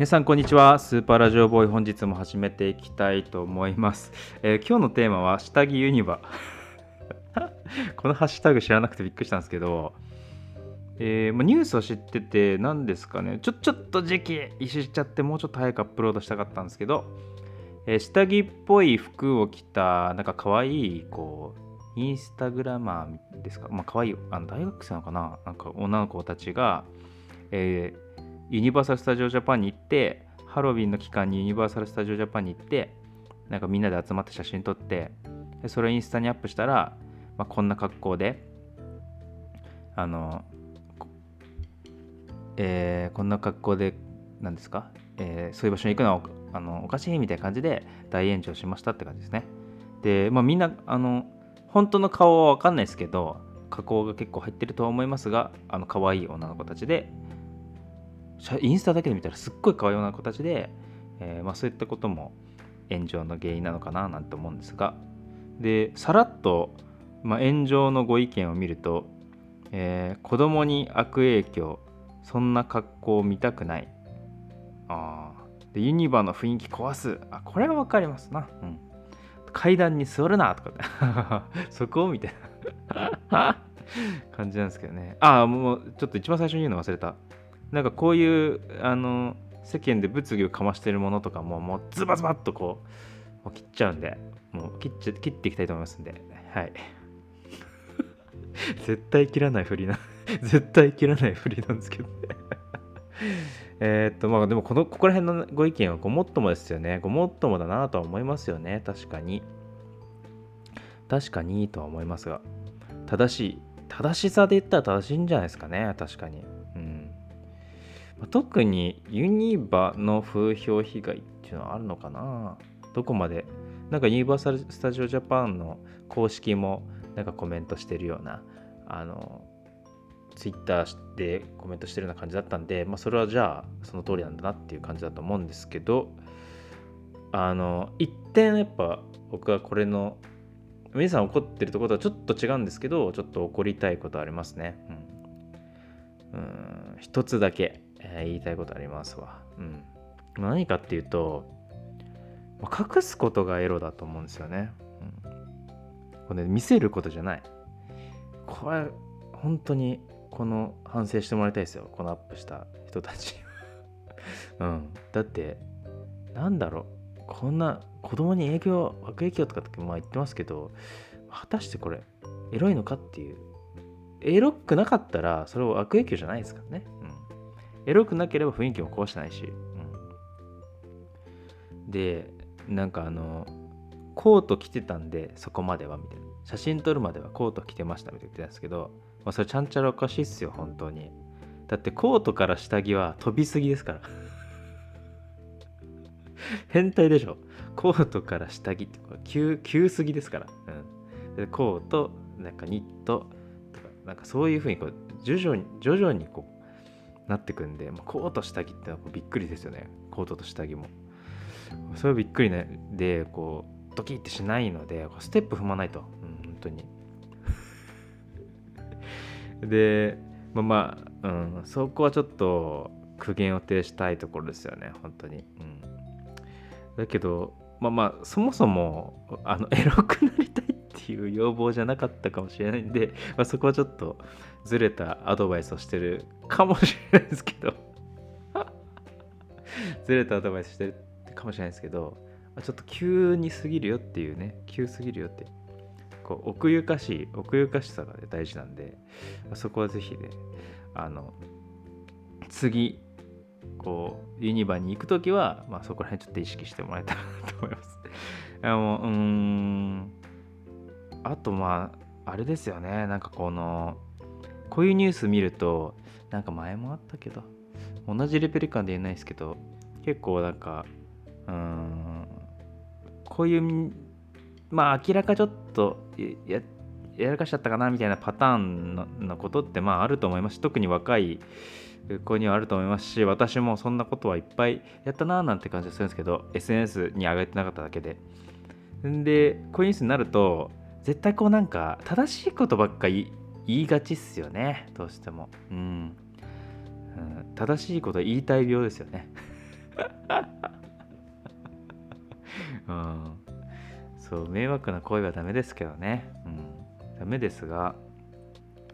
皆さんこんにちは。スーパーラジオボーイ本日も始めていきたいと思います、えー今日のテーマは下着ユニバ このハッシュタグ知らなくてびっくりしたんですけど、えーまニュースを知ってて何ですかね。ちょちょっと時期一周しちゃってもうちょっと早くアップロードしたかったんですけど、えー下着っぽい服を着たなんか可愛いこうインスタグラマーですか？まあ可愛いあの大学生なのかな？なんか女の子たちが、えーユニバーサル・スタジオ・ジャパンに行ってハロウィンの期間にユニバーサル・スタジオ・ジャパンに行ってなんかみんなで集まって写真撮ってそれをインスタにアップしたら、まあ、こんな格好であの、こえーこんな格好で何ですか、えーそういう場所に行くのはおあのおかしいみたいな感じで大炎上しましたって感じですね。で、まあ、みんなあの本当の顔は分かんないですけど加工が結構入ってると思いますがあの可愛い女の子たちでインスタだけで見たらすっごい可愛い女の子たちで、えーまあ、そういったことも炎上の原因なのかななんて思うんですが。でさらっと、まあ、炎上のご意見を見ると、えー子供に悪影響そんな格好を見たくない。あでユニバの雰囲気壊す。あこれは分かりますな、うん、階段に座るなとか そこみたいな感じなんですけどね。ああもうちょっと一番最初に言うの忘れた。なんかこういうあの世間で物議をかましてるものとかももうズバズバっとこうもう切っちゃうんでもう切っちゃ切っていきたいと思いますんで。はい。絶対切らないふりな 絶対切らないふりなんですけどね。えっとまあでもこのここら辺のご意見はごもっともですよね。ごもっともだなとは思いますよね。確かに。確かにとは思いますが。正しい正しさで言ったら正しいんじゃないですかね。確かに。特にユニバの風評被害っていうのはあるのかな？どこまで？なんかユニバーサル・スタジオ・ジャパンの公式もなんかコメントしてるようなあのツイッターでコメントしてるような感じだったんで、まあ、それはじゃあその通りなんだなっていう感じだと思うんですけどあの一点やっぱ僕はこれの皆さん怒ってるところとはちょっと違うんですけどちょっと怒りたいことありますね。うん。うん。一つだけ、えー言いたいことありますわ。うん。何かっていうとま隠すことがエロだと思うんですよね、うん、これね見せることじゃない。これ本当にこの反省してもらいたいですよ。このアップした人たち。うん。だってなんだろう。こんな子供に影響悪影響とかってまあ言ってますけど果たしてこれエロいのかっていう。エロくなかったらそれは悪影響じゃないですからね、エロくなければ雰囲気も壊してないし、うん、でなんかあのコート着てたんでそこまではみたいな。写真撮るまではコート着てましたみたいな言ってたんですけど、まあ、それちゃんちゃらおかしいっすよ本当に。だってコートから下着は飛びすぎですから。変態でしょ。コートから下着ってこれ急急すぎですから、うん、でコートなんかニットとかなんかそういう風にこう徐々に徐々にこうなってくんで、まあ、コート下着ってのはびっくりですよね。コートと下着も。それはびっくりね。でこうドキッてしないのでこうステップ踏まないと、うん、本当に。でまあまあ、うん、そこはちょっと苦言を呈したいところですよね。本当に、うん、だけどまあまあそもそもあの エロくなりたいっていう要望じゃなかったかもしれないんで、まあ、そこはちょっとずれたアドバイスをしてるかもしれないですけど ずれたアドバイスしてるかもしれないですけどまちょっと急に過ぎるよっていうね急すぎるよってこう奥ゆかしい奥ゆかしさが、ね、大事なんで、まあそこはぜひねあの次こうユニバに行く時は、まあ、そこら辺ちょっと意識してもらえたらなと思います。いやもううーんあとまああれですよね。なんかこのこういうニュース見るとなんか前もあったけど同じレベル感で言えないですけど結構なんかうんこういうまあ明らかちょっとややらかしちゃったかなみたいなパターンののことってまああると思いますし特に若い子にはあると思いますし私もそんなことはいっぱいやったなーなんて感じがするんですけど SNS に上げてなかっただけで。でこういうニュースになると絶対こうなんか正しいことばっかり言いがちっすよね。どうしても。うん、うん。正しいこと言いたい病ですよね。うん、そう迷惑な行為はダメですけどね、うん、ダメですが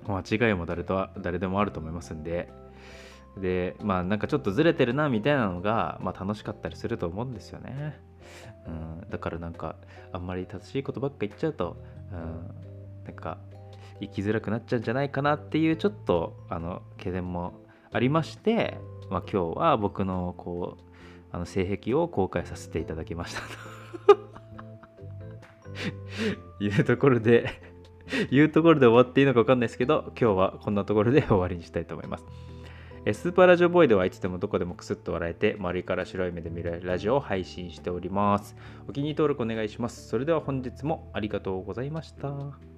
間違いも誰とは誰でもあると思いますんで。でまあなんかちょっとずれてるなみたいなのが、まあ、楽しかったりすると思うんですよね、うん、だからなんかあんまり正しいことばっか言っちゃうと、うん、なんか生きづらくなっちゃうんじゃないかなっていうちょっとあの懸念もありまして、まあ、今日は僕のこうあの性癖を公開させていただきましたと。いうところで いうところで終わっていいのか分かんないですけど今日はこんなところで終わりにしたいと思います。スーパーラジオボーイではいつでもどこでもクスッと笑えて丸いから白い目で見られるラジオを配信しております。お気に入り登録お願いします。それでは本日もありがとうございました。